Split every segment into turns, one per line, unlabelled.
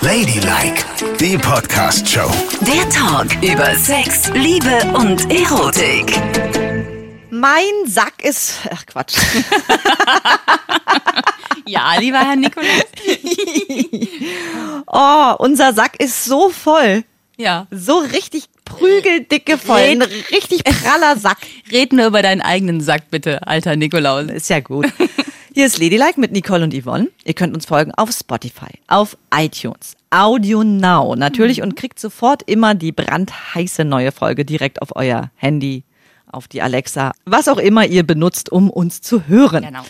Ladylike, die Podcast-Show.
Der Talk über Sex, Liebe und Erotik.
Mein Sack ist. Ach Quatsch.
Ja, lieber Herr Nikolaus.
Oh, unser Sack ist so voll.
Ja.
So richtig prügeldicke voll. Ein richtig praller Sack.
Red nur über deinen eigenen Sack, bitte, alter Nikolaus.
Ist ja gut. Hier ist Ladylike mit Nicole und Yvonne. Ihr könnt uns folgen auf Spotify, auf iTunes, Audio Now natürlich und kriegt sofort immer die brandheiße neue Folge direkt auf euer Handy, auf die Alexa, was auch immer ihr benutzt, um uns zu hören.
Genau.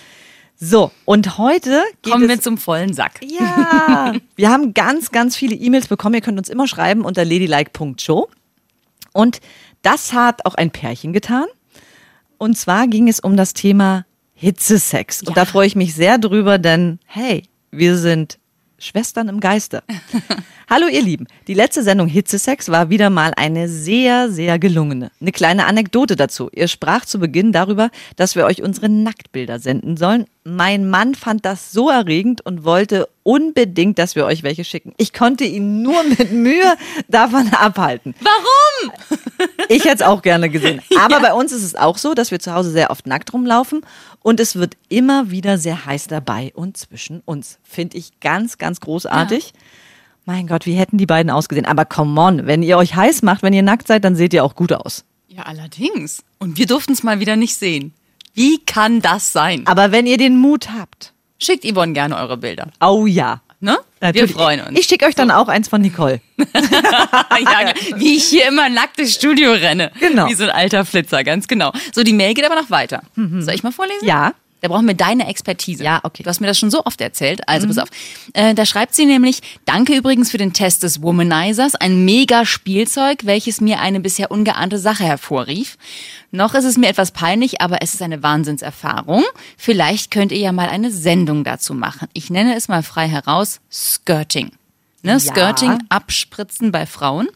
So, und heute geht
Kommen wir zum vollen Sack.
Ja, wir haben ganz, ganz viele E-Mails bekommen. Ihr könnt uns immer schreiben unter ladylike.show. Und das hat auch ein Pärchen getan. Und zwar ging es um das Thema Hitzesex. Und
Ja.
da freue ich mich sehr drüber, denn hey, wir sind Schwestern im Geiste. Hallo ihr Lieben, die letzte Sendung Hitzesex war wieder mal eine sehr, sehr gelungene. Eine kleine Anekdote dazu. Ihr sprach zu Beginn darüber, dass wir euch unsere Nacktbilder senden sollen. Mein Mann fand das so erregend und wollte unbedingt, dass wir euch welche schicken. Ich konnte ihn nur mit Mühe davon abhalten.
Warum?
Ich hätte es auch gerne gesehen. Aber bei uns ist es auch so, dass wir zu Hause sehr oft nackt rumlaufen und es wird immer wieder sehr heiß dabei und zwischen uns. Finde ich ganz, ganz großartig. Mein Gott, wie hätten die beiden ausgesehen? Aber come on, wenn ihr euch heiß macht, wenn ihr nackt seid, dann seht ihr auch gut aus.
Ja, allerdings. Und wir durften es mal wieder nicht sehen. Wie kann das sein?
Aber wenn ihr den Mut habt,
Schickt Yvonne gerne eure Bilder.
oh ja.
Ne?
Natürlich.
Wir freuen uns.
Ich schicke euch dann auch eins von Nicole.
ja, wie ich hier immer nackt ins Studio renne.
Genau.
Wie so ein alter Flitzer, ganz genau. So, die Mail geht aber noch weiter. Soll ich mal vorlesen?
Ja.
Da brauchen wir deine Expertise.
Ja, okay.
Du hast mir das schon so oft erzählt. Also pass auf. Äh, da schreibt sie nämlich, danke übrigens für den Test des Womanizers. Ein mega Spielzeug, welches mir eine bisher ungeahnte Sache hervorrief. Noch ist es mir etwas peinlich, aber es ist eine Wahnsinnserfahrung. Vielleicht könnt ihr ja mal eine Sendung dazu machen. Ich nenne es mal frei heraus Skirting. Ne, Skirting, abspritzen bei Frauen.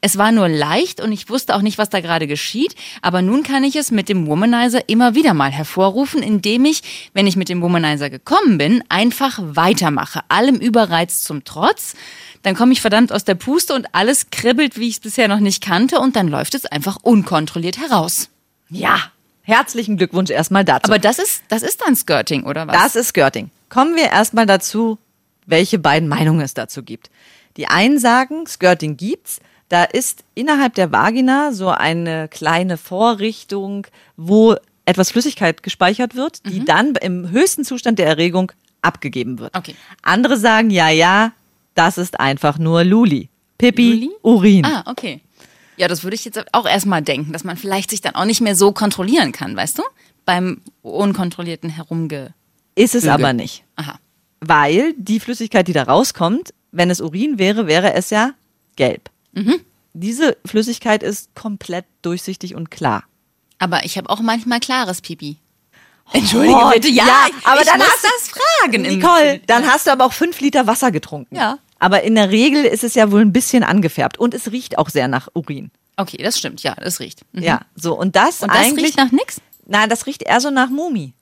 Es war nur leicht und ich wusste auch nicht, was da gerade geschieht. Aber nun kann ich es mit dem Womanizer immer wieder mal hervorrufen, indem ich, wenn ich mit dem Womanizer gekommen bin, einfach weitermache. Allem Überreiz zum Trotz. Dann komme ich verdammt aus der Puste und alles kribbelt, wie ich es bisher noch nicht kannte. Und dann läuft es einfach unkontrolliert heraus.
Ja. Herzlichen Glückwunsch erstmal dazu.
Aber das ist, das ist dann Skirting, oder was?
Das ist Skirting. Kommen wir erstmal dazu, welche beiden Meinungen es dazu gibt. Die einen sagen, Skirting gibt's. Da ist innerhalb der Vagina so eine kleine Vorrichtung, wo etwas Flüssigkeit gespeichert wird, die dann im höchsten Zustand der Erregung abgegeben wird.
Okay.
Andere sagen, ja, ja, das ist einfach nur Luli. Pipi,
Luli?
Urin.
Ah, okay. Ja, das würde ich jetzt auch erstmal denken, dass man vielleicht sich dann auch nicht mehr so kontrollieren kann, weißt du? Beim unkontrollierten Herumge.
Ist es
Lüge.
aber nicht.
Aha.
Weil die Flüssigkeit, die da rauskommt, wenn es Urin wäre, wäre es ja gelb.
Mhm.
Diese Flüssigkeit ist komplett durchsichtig und klar.
Aber ich habe auch manchmal klares Pipi. Entschuldige
Oh,
bitte, ja,
ja,
ich,
aber
ich
dann
muss
hast du-
das fragen.
Nicole, dann hast du aber auch fünf Liter Wasser getrunken.
Ja.
Aber in der Regel ist es ja wohl ein bisschen angefärbt und es riecht auch sehr nach Urin.
Okay, das stimmt, ja, das riecht. Mhm.
Ja, so und das
Und das
eigentlich
riecht nach nix?
Nein, das riecht eher so nach Mumi.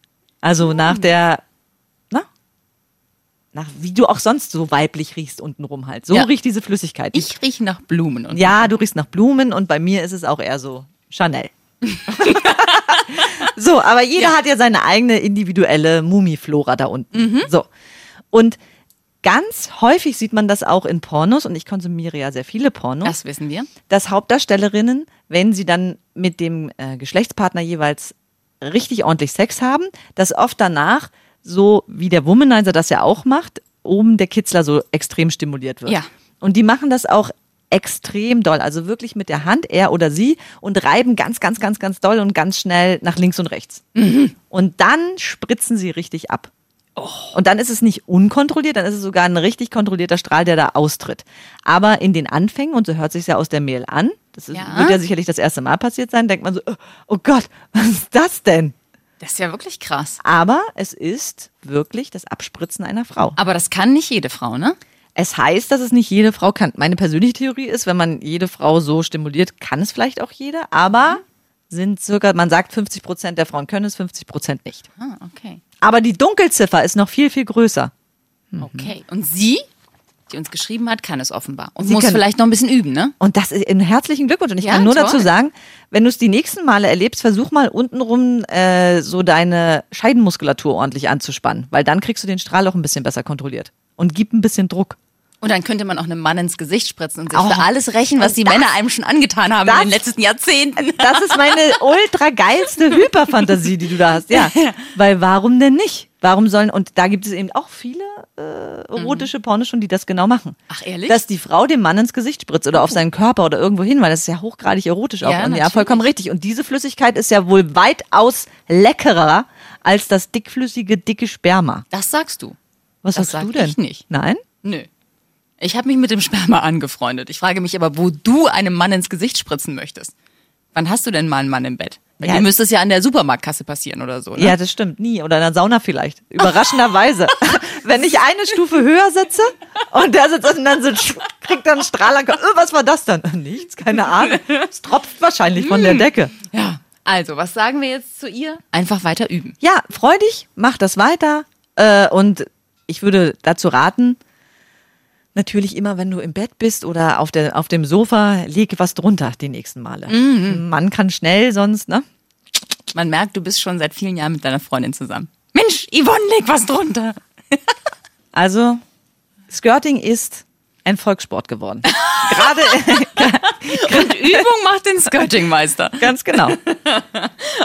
Also nach
Hm.
der? Nach wie du auch sonst so weiblich riechst untenrum halt. So
Ja.
riecht diese Flüssigkeit.
Ich rieche nach Blumen. Und
Ja, du riechst nach Blumen und bei mir ist es auch eher so Chanel. so, aber jeder
Ja.
hat ja seine eigene individuelle Mumiflora da unten.
Mhm.
So. Und ganz häufig sieht man das auch in Pornos und ich konsumiere ja sehr viele Pornos,
Das wissen wir.
dass Hauptdarstellerinnen, wenn sie dann mit dem äh, Geschlechtspartner jeweils richtig ordentlich Sex haben, dass oft danach, so wie der Womanizer das ja auch macht, oben der Kitzler so extrem stimuliert wird.
Ja.
Und die machen das auch extrem doll, also wirklich mit der Hand, er oder sie, und reiben ganz, ganz, ganz, ganz doll und ganz schnell nach links und rechts. Und dann spritzen sie richtig ab. Und dann ist es nicht unkontrolliert, dann ist es sogar ein richtig kontrollierter Strahl, der da austritt. Aber in den Anfängen, und so hört sich ja aus der Mail an, das ist,
Ja.
wird ja sicherlich das erste Mal passiert sein, denkt man so, oh Gott, was ist das denn?
Das ist ja wirklich krass.
Aber es ist wirklich das Abspritzen einer Frau.
Aber das kann nicht jede Frau, ne?
Es heißt, dass es nicht jede Frau kann. Meine persönliche Theorie ist, wenn man jede Frau so stimuliert, kann es vielleicht auch jede, aber sind circa, man sagt 50 Prozent der Frauen können es, 50 Prozent nicht.
Ah, okay.
Aber die Dunkelziffer ist noch viel, viel größer.
Okay. Und sie? Die uns geschrieben hat, kann es offenbar. Und
Sie
muss vielleicht noch ein bisschen üben, ne?
Und das ist ein herzlichen Glückwunsch. Und ich
Ja,
kann nur
toll.
dazu sagen, wenn du es die nächsten Male erlebst, versuch mal untenrum äh, so deine Scheidenmuskulatur ordentlich anzuspannen, weil dann kriegst du den Strahl auch ein bisschen besser kontrolliert. Und gib ein bisschen Druck.
Und dann könnte man auch einem Mann ins Gesicht spritzen und sich
Oh.
für alles rächen, was die
Das-
Männer einem schon angetan haben
das-
in den letzten Jahrzehnten.
Das ist meine ultra geilste Hyperfantasie, die du da hast. Ja, weil warum denn nicht? Warum sollen, und da gibt es eben auch viele äh, erotische Pornos schon, die das genau machen.
Ach, ehrlich?
Dass die Frau dem Mann ins Gesicht spritzt oder auf seinen Körper oder irgendwo hin, weil das ist ja hochgradig erotisch auch.
Ja,
und ja, vollkommen richtig. Und diese Flüssigkeit ist ja wohl weitaus leckerer als das dickflüssige, dicke Sperma.
Das sagst du.
Was
Das
sagst du
sag
denn?
ich nicht.
Nein?
Nö. Ich habe mich mit dem Sperma angefreundet. Ich frage mich aber, wo du einem Mann ins Gesicht spritzen möchtest. Wann hast du denn mal einen Mann im Bett? Bei
Ja.
dir müsste es ja an der Supermarktkasse passieren oder so. Ne?
Ja, das stimmt. Nie. Oder in der Sauna vielleicht. Überraschenderweise. Wenn ich eine Stufe höher sitze und der sitzt und dann so kriegt dann einen Strahl an. Äh, Was war das dann? Nichts, keine Ahnung. Es tropft wahrscheinlich von der Decke.
ja. Also, was sagen wir jetzt zu ihr? Einfach weiter üben.
Ja, freu dich, mach das weiter. Äh, und ich würde dazu raten, natürlich immer, wenn du im Bett bist oder auf, der, auf dem Sofa, leg was drunter die nächsten Male. Man kann schnell sonst, ne?
Man merkt, du bist schon seit vielen Jahren mit deiner Freundin zusammen. Mensch, Yvonne, leg was drunter.
Also, Skirting ist ein Volkssport geworden. Gerade,
Und Übung macht den Skirtingmeister.
ganz genau.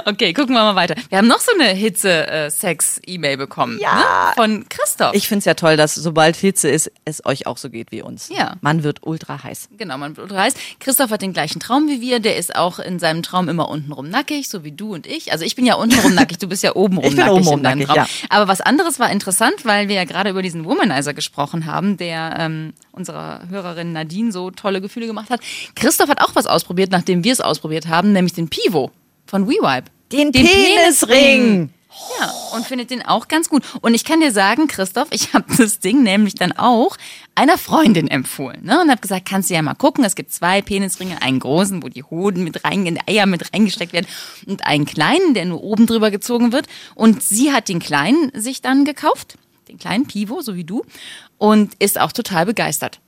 Okay, gucken wir mal weiter. Wir haben noch so eine Hitze-Sex-E-Mail bekommen.
Ja.
Ne? Von Christoph.
Ich finde es ja toll, dass sobald Hitze ist, es euch auch so geht wie uns.
Ja.
Man wird ultra heiß.
Genau, man heißt, Christoph hat den gleichen Traum wie wir. Der ist auch in seinem Traum immer untenrum nackig, so wie du und ich. Also ich bin ja untenrum nackig, du bist ja obenrum
Ich bin
nackig
obenrum
in deinem
nackig,
Traum.
ja.
Aber was anderes war interessant, weil wir ja gerade über diesen Womanizer gesprochen haben, der ähm, unserer Hörerin Nadine so tolle Gefühle gemacht hat. Christoph hat auch was ausprobiert, nachdem wir es ausprobiert haben, nämlich den Pivo von WeWipe.
Den Penisring.
Ja, und findet den auch ganz gut. Und ich kann dir sagen, Christoph, ich habe das Ding nämlich dann auch einer Freundin empfohlen. Ne? Und habe gesagt, kannst du ja mal gucken. Es gibt zwei Penisringe, einen großen, wo die Hoden mit rein, in die Eier mit reingesteckt werden und einen kleinen, der nur oben drüber gezogen wird. Und sie hat den kleinen sich dann gekauft, den kleinen Pivo, so wie du, und ist auch total begeistert.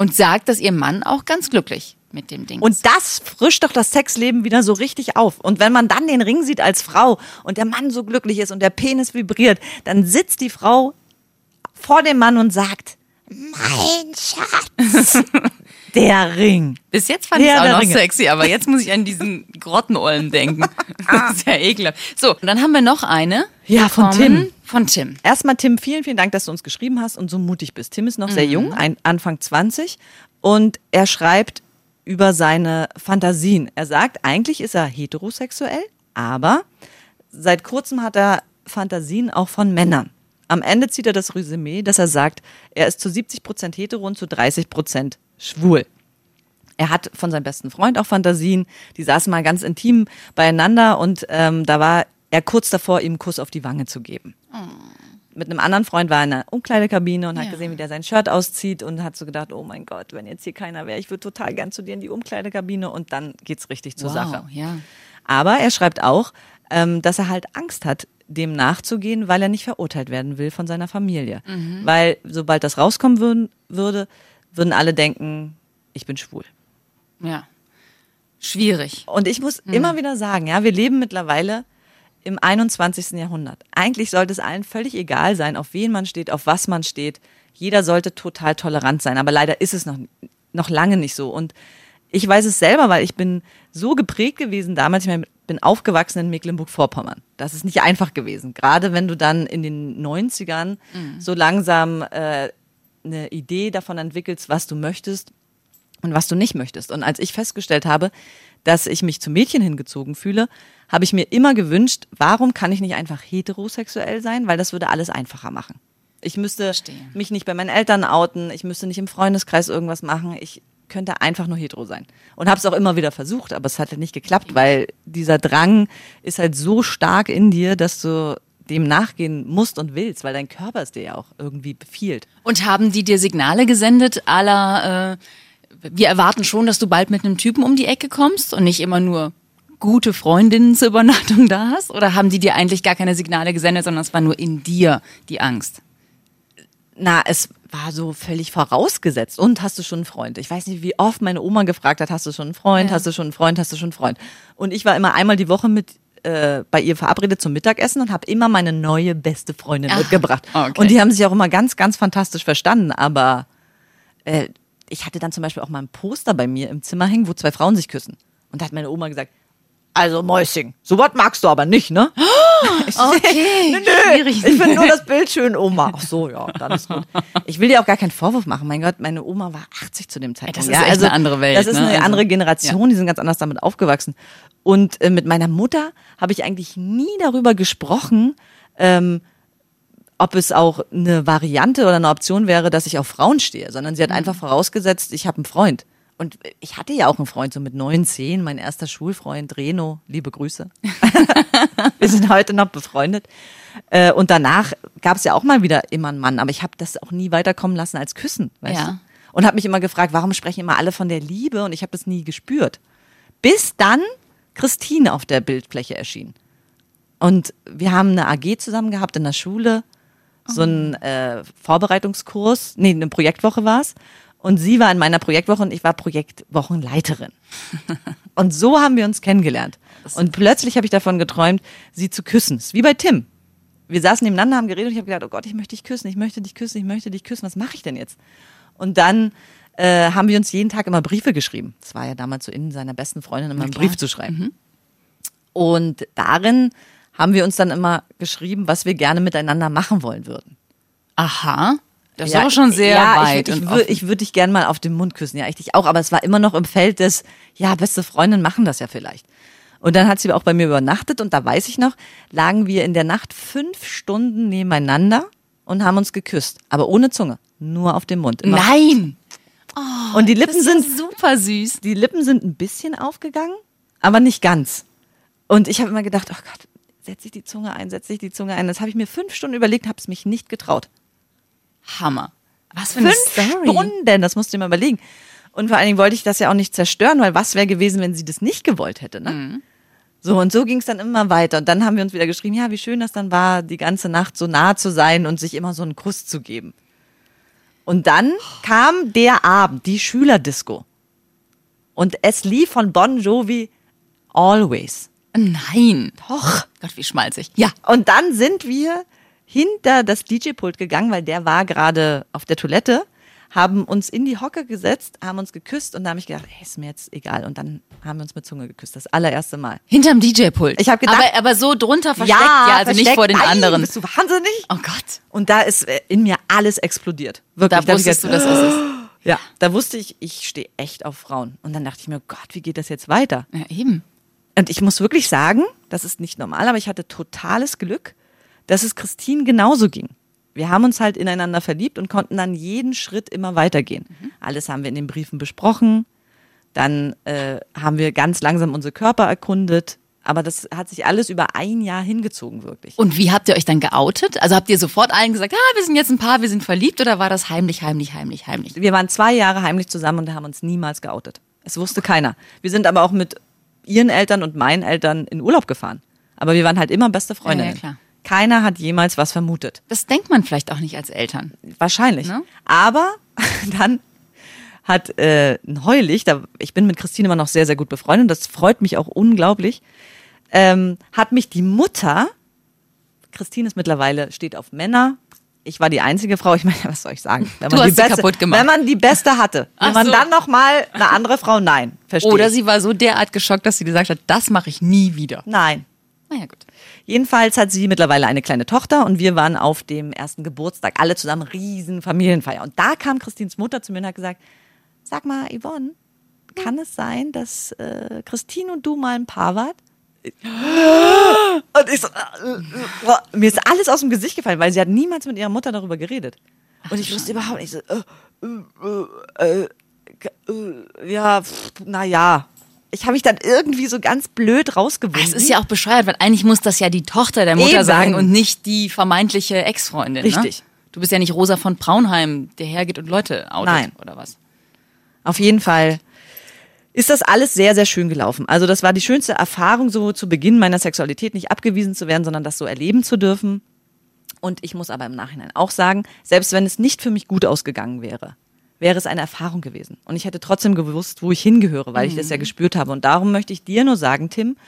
Und sagt, dass ihr Mann auch ganz glücklich mit dem Ding ist.
Und das frischt doch das Sexleben wieder so richtig auf. Und wenn man dann den Ring sieht als Frau und der Mann so glücklich ist und der Penis vibriert, dann sitzt die Frau vor dem Mann und sagt, mein Schatz, der Ring.
Bis jetzt fand ich es auch noch
Ringe.
sexy, aber jetzt muss ich an diesen Grottenollen denken. Das ist ja ekelhaft. So, und dann haben wir noch eine.
Ja, von Tim.
Von Tim.
Erstmal, Tim, vielen, vielen Dank, dass du uns geschrieben hast und so mutig bist. Tim ist noch sehr
Mhm.
jung, ein, Anfang 20 und er schreibt über seine Fantasien. Er sagt, eigentlich ist er heterosexuell, aber seit kurzem hat er Fantasien auch von Männern. Am Ende zieht er das Resümee, dass er sagt, er ist zu 70 Prozent hetero und zu 30 Prozent schwul. Er hat von seinem besten Freund auch Fantasien. Die saßen mal ganz intim beieinander und ähm, da war er kurz davor, ihm einen Kuss auf die Wange zu geben. Mit einem anderen Freund war er in einer Umkleidekabine und hat
Ja.
gesehen, wie der sein Shirt auszieht und hat so gedacht, oh mein Gott, wenn jetzt hier keiner wäre, ich würde total gern zu dir in die Umkleidekabine und dann geht's richtig zur
wow,
Sache.
ja.
Aber er schreibt auch, ähm, dass er halt Angst hat, dem nachzugehen, weil er nicht verurteilt werden will von seiner Familie.
Mhm.
Weil sobald das rauskommen würden, würde, würden alle denken, ich bin schwul.
Ja. Schwierig.
Und ich muss
Mhm.
immer wieder sagen, ja, wir leben mittlerweile im 21. Jahrhundert. Eigentlich sollte es allen völlig egal sein, auf wen man steht, auf was man steht. Jeder sollte total tolerant sein, aber leider ist es noch, noch lange nicht so. Und ich weiß es selber, weil ich bin so geprägt gewesen damals. Ich bin aufgewachsen in Mecklenburg-Vorpommern. Das ist nicht einfach gewesen. Gerade wenn du dann in den 90ern so langsam äh, eine Idee davon entwickelst, was du möchtest, und was du nicht möchtest. Und als ich festgestellt habe, dass ich mich zu Mädchen hingezogen fühle, habe ich mir immer gewünscht, warum kann ich nicht einfach heterosexuell sein, weil das würde alles einfacher machen. Ich müsste
Verstehe.
mich nicht bei meinen Eltern outen, ich müsste nicht im Freundeskreis irgendwas machen, ich könnte einfach nur hetero sein. Und habe es auch immer wieder versucht, aber es hat halt nicht geklappt, weil dieser Drang ist halt so stark in dir, dass du dem nachgehen musst und willst, weil dein Körper es dir ja auch irgendwie befiehlt.
Und haben die dir Signale gesendet, aller, äh, wir erwarten schon, dass du bald mit einem Typen um die Ecke kommst und nicht immer nur gute Freundinnen zur Übernachtung da hast? Oder haben die dir eigentlich gar keine Signale gesendet, sondern es war nur in dir die Angst?
Na, es war so völlig vorausgesetzt. Und hast du schon einen Freund? Ich weiß nicht, wie oft meine Oma gefragt hat, hast du schon einen Freund,
Ja.
hast du schon einen Freund, hast du schon einen Freund? Und ich war immer einmal die Woche mit äh, bei ihr verabredet zum Mittagessen und habe immer meine neue beste Freundin
Ah,
mitgebracht.
okay.
Und die haben sich auch immer ganz, ganz fantastisch verstanden. Aber äh, ich hatte dann zum Beispiel auch mal ein Poster bei mir im Zimmer hängen, wo zwei Frauen sich küssen. Und da hat meine Oma gesagt, also Mäuschen, sowas magst du aber nicht, ne? Ich so,
Okay,
nö, nö,
schwierig.
ich finde nur das Bild schön, Oma. Ach so, ja, dann ist gut. Ich will dir auch gar keinen Vorwurf machen. Mein Gott, meine Oma war 80 zu dem Zeitpunkt.
das ist
ja,
echt eine andere Welt,
Das ist
ne?
eine
Also,
andere Generation, die sind ganz anders damit aufgewachsen. Und äh, mit meiner Mutter habe ich eigentlich nie darüber gesprochen, ähm, ob es auch eine Variante oder eine Option wäre, dass ich auf Frauen stehe, sondern sie hat einfach vorausgesetzt, ich habe einen Freund. Und ich hatte ja auch einen Freund, so mit neun, zehn, mein erster Schulfreund, Reno, liebe Grüße. Wir sind heute noch befreundet. Äh, Und danach gab es ja auch mal wieder immer einen Mann, aber ich habe das auch nie weiterkommen lassen als Küssen, weißt
Ja.
du? Und habe mich immer gefragt, warum sprechen immer alle von der Liebe? Und ich habe das nie gespürt. Bis dann Christine auf der Bildfläche erschien. Und wir haben eine AG zusammen gehabt in der Schule, so ein äh, Vorbereitungskurs, nee, eine Projektwoche war's. Und sie war in meiner Projektwoche und ich war Projektwochenleiterin. und so haben wir uns kennengelernt. Und plötzlich habe ich davon geträumt, sie zu küssen. Es ist wie bei Tim. Wir saßen nebeneinander, haben geredet und ich habe gedacht, oh Gott, ich möchte dich küssen, ich möchte dich küssen, ich möchte dich küssen. Was mache ich denn jetzt? Und dann äh, haben wir uns jeden Tag immer Briefe geschrieben. Das war ja damals so in seiner besten Freundin immer einen. Brief zu schreiben. Und darin haben wir uns dann immer geschrieben, was wir gerne miteinander machen wollen würden.
Aha. Das ist
Ja,
aber schon sehr
ja,
weit.
Ich, ich,
offen.
ich würde dich gerne mal auf den Mund küssen, ja, ich dich auch, aber es war immer noch im Feld des, ja, beste Freundinnen machen das ja vielleicht. Und dann hat sie auch bei mir übernachtet und da weiß ich noch, lagen wir in der Nacht fünf Stunden nebeneinander und haben uns geküsst, aber ohne Zunge, nur auf dem Mund. Immer.
Nein.
Und die Lippen sind,
super süß.
die Lippen sind ein bisschen aufgegangen, aber nicht ganz. Und ich habe immer gedacht, oh Gott, setze ich die Zunge ein, setze ich die Zunge ein. Das habe ich mir fünf Stunden überlegt, habe es mich nicht getraut.
Hammer. Was für eine
Fünf
Story.
Stunden, das musst du dir mal überlegen. Und vor allen Dingen wollte ich das ja auch nicht zerstören, weil was wäre gewesen, wenn sie das nicht gewollt hätte, ne?
Mhm.
So, und so ging es dann immer weiter. Und dann haben wir uns wieder geschrieben, ja, wie schön das dann war, die ganze Nacht so nah zu sein und sich immer so einen Kuss zu geben. Und dann kam der Abend, die Schülerdisco. Und es lief von Bon Jovi Always.
Nein. Doch. Gott, wie schmalzig. Ja.
Und dann sind wir hinter das DJ-Pult gegangen, weil der war gerade auf der Toilette, haben uns in die Hocke gesetzt, haben uns geküsst und da habe ich gedacht, hey, ist mir jetzt egal. Und dann haben wir uns mit Zunge geküsst, das allererste Mal.
Hinterm DJ-Pult.
Ich hab gedacht-
aber, aber so drunter versteckt, ja, also nicht
versteckt.
vor den
Nein,
anderen.
Bist du wahnsinnig?
Oh Gott.
Und da ist äh, in mir alles explodiert. Wirklich.
Da
ich
wusstest du, dass es ist.
Ja, da wusste ich, ich stehe echt auf Frauen. Und dann dachte ich mir, Gott, wie geht das jetzt weiter?
Ja, eben.
Und ich muss wirklich sagen, das ist nicht normal, aber ich hatte totales Glück, dass es Christine genauso ging. Wir haben uns halt ineinander verliebt und konnten dann jeden Schritt immer weitergehen. Alles haben wir in den Briefen besprochen. Dann äh, haben wir ganz langsam unsere Körper erkundet. Aber das hat sich alles über ein Jahr hingezogen, wirklich.
Und wie habt ihr euch dann geoutet? Also habt ihr sofort allen gesagt, ah, wir sind jetzt ein Paar, wir sind verliebt oder war das heimlich, heimlich, heimlich, heimlich?
Wir waren zwei Jahre heimlich zusammen und haben uns niemals geoutet. Es wusste keiner. Wir sind aber auch mit ihren Eltern und meinen Eltern in Urlaub gefahren. Aber wir waren halt immer beste Freundinnen.
Ja, ja, klar.
Keiner hat jemals was vermutet.
Das denkt man vielleicht auch nicht als Eltern.
Wahrscheinlich.
Ne?
Aber dann hat äh, ein Heulich, da, ich bin mit Christine immer noch sehr, sehr gut befreundet, und das freut mich auch unglaublich, ähm, hat mich die Mutter, Christine ist mittlerweile, steht auf Männer, ich war die einzige Frau, ich meine, was soll ich sagen? Wenn man die beste. Wenn man die beste hatte,
Ach
wenn man
so.
dann noch mal eine andere Frau, nein, verstehe
Oder
ich.
sie war so derart geschockt, dass sie gesagt hat, das mache ich nie wieder.
Nein.
Naja, gut.
Jedenfalls hat sie mittlerweile eine kleine Tochter und wir waren auf dem ersten Geburtstag alle zusammen, riesen Familienfeier. Und da kam Christines Mutter zu mir und hat gesagt, sag mal, Yvonne, kann es sein, dass äh, Christine und du mal ein Paar wart? Und ich so, äh, äh, mir ist alles aus dem Gesicht gefallen, weil sie hat niemals mit ihrer Mutter darüber geredet. Und ich wusste überhaupt nicht so, äh, äh, äh, äh, ja, naja. Ich habe mich dann irgendwie so ganz blöd rausgewunden.
Es ist ja auch bescheuert, weil eigentlich muss das ja die Tochter der Mutter
Eben.
sagen und nicht die vermeintliche Ex-Freundin.
Richtig.
Ne? Du bist ja nicht Rosa von Braunheim, der hergeht und Leute outet
Nein.
oder was.
Auf jeden Fall ist das alles sehr, sehr schön gelaufen. Also das war die schönste Erfahrung, so zu Beginn meiner Sexualität nicht abgewiesen zu werden, sondern das so erleben zu dürfen. Und ich muss aber im Nachhinein auch sagen, selbst wenn es nicht für mich gut ausgegangen wäre, wäre es eine Erfahrung gewesen. Und ich hätte trotzdem gewusst, wo ich hingehöre, weil ich das ja gespürt habe. Und darum möchte ich dir nur sagen, Tim,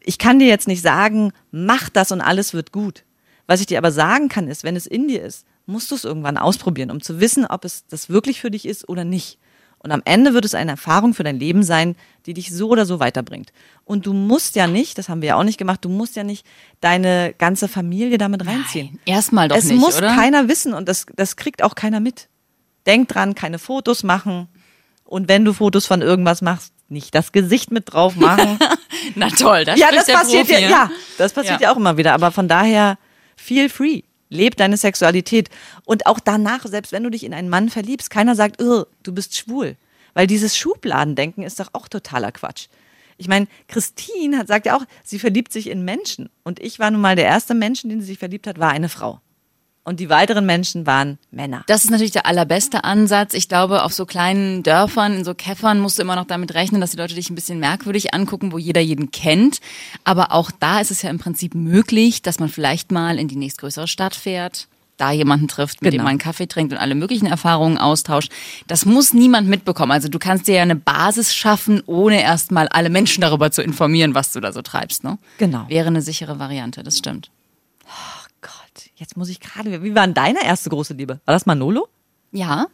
ich kann dir jetzt nicht sagen, mach das und alles wird gut. Was ich dir aber sagen kann, ist, wenn es in dir ist, musst du es irgendwann ausprobieren, um zu wissen, ob es das wirklich für dich ist oder nicht. Und am Ende wird es eine Erfahrung für dein Leben sein, die dich so oder so weiterbringt. Und du musst ja nicht, das haben wir ja auch nicht gemacht, du musst ja nicht deine ganze Familie damit reinziehen.
Nein, erstmal doch
es
nicht,
muss
oder?
keiner wissen und das, das kriegt auch keiner mit. Denk dran, keine Fotos machen. Und wenn du Fotos von irgendwas machst, nicht das Gesicht mit drauf machen.
Na toll, das
ja, das passiert
Profi,
ja, ja, das passiert ja.
Ja.
auch immer wieder. Aber von daher, feel free. Leb deine Sexualität. Und auch danach, selbst wenn du dich in einen Mann verliebst, keiner sagt, "Irr, du bist schwul. Weil dieses Schubladendenken ist doch auch totaler Quatsch. Ich meine, Christine hat, sagt ja auch, sie verliebt sich in Menschen. Und ich war nun mal der erste Mensch, den sie sich verliebt hat, war eine Frau. Und die weiteren Menschen waren Männer.
Das ist natürlich der allerbeste Ansatz. Ich glaube, auf so kleinen Dörfern, in so Käffern musst du immer noch damit rechnen, dass die Leute dich ein bisschen merkwürdig angucken, wo jeder jeden kennt. Aber auch da ist es ja im Prinzip möglich, dass man vielleicht mal in die nächstgrößere Stadt fährt, da jemanden trifft, mit
Genau.
dem man einen Kaffee trinkt und alle möglichen Erfahrungen austauscht. Das muss niemand mitbekommen. Also du kannst dir ja eine Basis schaffen, ohne erstmal alle Menschen darüber zu informieren, was du da so treibst. Ne?
Genau.
Wäre eine sichere Variante, das stimmt.
Gott, jetzt muss ich gerade. Wie war denn deine erste große Liebe? War das Manolo?
Ja,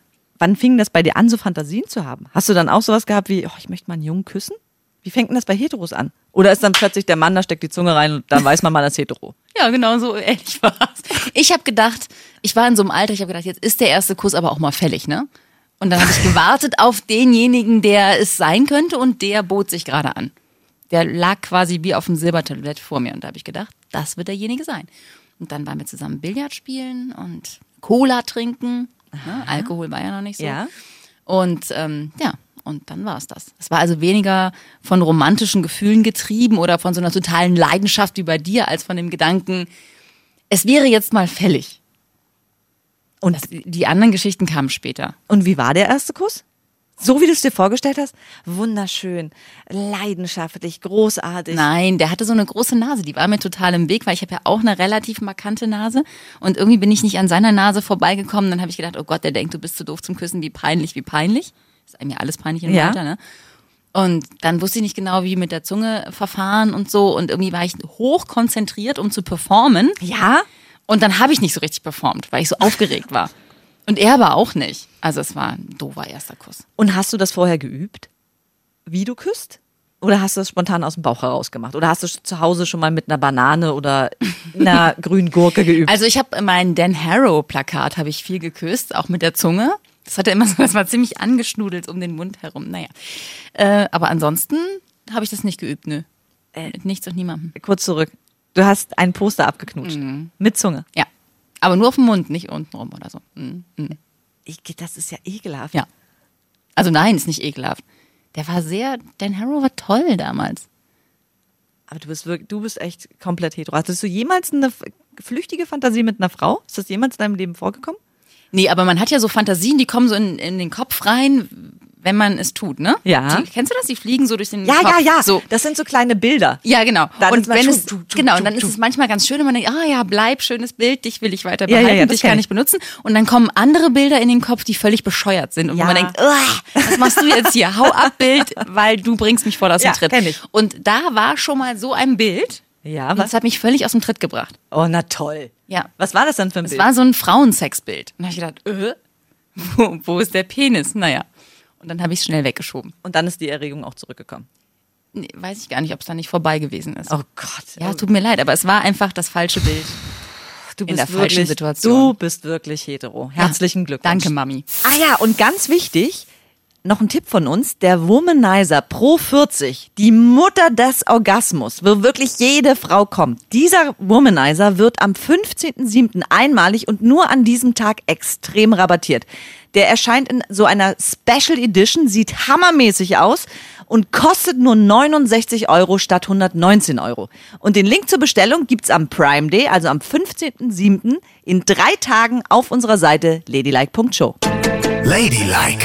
Wann fing das bei dir an, so Fantasien zu haben? Hast du dann auch sowas gehabt wie, oh, ich möchte mal einen Jungen küssen? Wie fängt denn das bei Heteros an? Oder ist dann plötzlich der Mann, da steckt die Zunge rein und dann weiß man mal, das hetero?
Ja, genau so ähnlich war's. Ich habe gedacht, ich war in so einem Alter, ich habe gedacht, jetzt ist der erste Kuss aber auch mal fällig, ne? Und dann habe ich gewartet auf denjenigen, der es sein könnte und der bot sich gerade an. Der lag quasi wie auf dem Silbertablett vor mir und da habe ich gedacht, das wird derjenige sein. Und dann waren wir zusammen Billard spielen und Cola trinken. Ne? Alkohol war ja noch nicht so.
Ja.
Und ähm, ja, und dann war es das. Es war also weniger von romantischen Gefühlen getrieben oder von so einer totalen Leidenschaft wie bei dir, als von dem Gedanken, es wäre jetzt mal fällig. Und das, die anderen Geschichten kamen später.
Und wie war der erste Kuss? So wie du es dir vorgestellt hast? Wunderschön, leidenschaftlich, großartig.
Nein, der hatte so eine große Nase, die war mir total im Weg, weil ich habe ja auch eine relativ markante Nase und irgendwie bin ich nicht an seiner Nase vorbeigekommen. Dann habe ich gedacht, oh Gott, der denkt, du bist zu doof zum Küssen, wie peinlich, wie peinlich. Ist einem ja alles peinlich im
Ja.
Alter, ne? Und dann wusste ich nicht genau, wie mit der Zunge verfahren und so. Und irgendwie war ich hoch konzentriert, um zu performen.
Ja?
Und dann habe ich nicht so richtig performt, weil ich so aufgeregt war. Und er aber auch nicht. Also es war ein doofer erster Kuss.
Und hast du das vorher geübt? Wie du küsst? Oder hast du das spontan aus dem Bauch heraus gemacht? Oder hast du zu Hause schon mal mit einer Banane oder einer grünen Gurke geübt?
Also ich habe mein Dan Harrow Plakat habe ich viel geküsst, auch mit der Zunge. Das hatte immer so, das war ziemlich angeschnudelt um den Mund herum. Naja, äh, aber ansonsten habe ich das nicht geübt, nö. Mit nichts und niemandem.
Kurz zurück. Du hast ein Poster abgeknutscht. Mit Zunge.
Ja, aber nur auf dem Mund, nicht untenrum oder so. Mhm. Mhm.
Ich, das ist ja ekelhaft.
Ja, also nein, ist nicht ekelhaft. Der war sehr, Dan Harrow war toll damals.
Aber du bist wirklich, du bist echt komplett hetero. Hattest du jemals eine flüchtige Fantasie mit einer Frau? Ist das jemals in deinem Leben vorgekommen?
Nee, aber man hat ja so Fantasien, die kommen so in, in den Kopf rein, wenn man es tut, ne?
Ja.
Die, kennst du das? Die fliegen so durch den
Ja,
Kopf.
ja, ja.
So.
Das sind so kleine Bilder.
Ja, genau.
Dann
und
ist
wenn es,
tschu, tschu,
genau, und dann ist
tschu.
es manchmal ganz schön, wenn man denkt, ah ja, bleib, schönes Bild, dich will ich weiter
Ja, ja,
behalten,
ja, das
dich kann ich. benutzen. Und dann kommen andere Bilder in den Kopf, die völlig bescheuert sind. Und
Ja.
wo man denkt, "Uah, was machst du jetzt hier? Hau ab, Bild, weil du bringst mich voll aus
Ja,
dem Tritt.
kenn ich.
Und da war schon mal so ein Bild.
Ja,
Und das hat mich völlig aus dem Tritt gebracht.
Oh, na toll.
Ja.
Was war das denn für ein
Es
Bild?
war so ein Frauensexbild. Und da habe ich gedacht, äh, wo, wo ist der Penis? Naja. Und dann habe ich es schnell weggeschoben.
Und dann ist die Erregung auch zurückgekommen.
Nee, weiß ich gar nicht, ob es da nicht vorbei gewesen ist.
Oh Gott.
Ja, tut mir leid, aber es war einfach das falsche Bild.
du
in der falschen Situation.
Du bist wirklich hetero. Herzlichen Glückwunsch.
Danke, Mami.
Ah ja, und ganz wichtig, noch ein Tipp von uns, der Womanizer Pro 40, die Mutter des Orgasmus, wo wirklich jede Frau kommt. Dieser Womanizer wird am 15.07. einmalig und nur an diesem Tag extrem rabattiert. Der erscheint in so einer Special Edition, sieht hammermäßig aus und kostet nur 69 Euro statt 119 Euro. Und den Link zur Bestellung gibt's am Prime Day, also am 15.07. in drei Tagen auf unserer Seite ladylike.show.
Ladylike,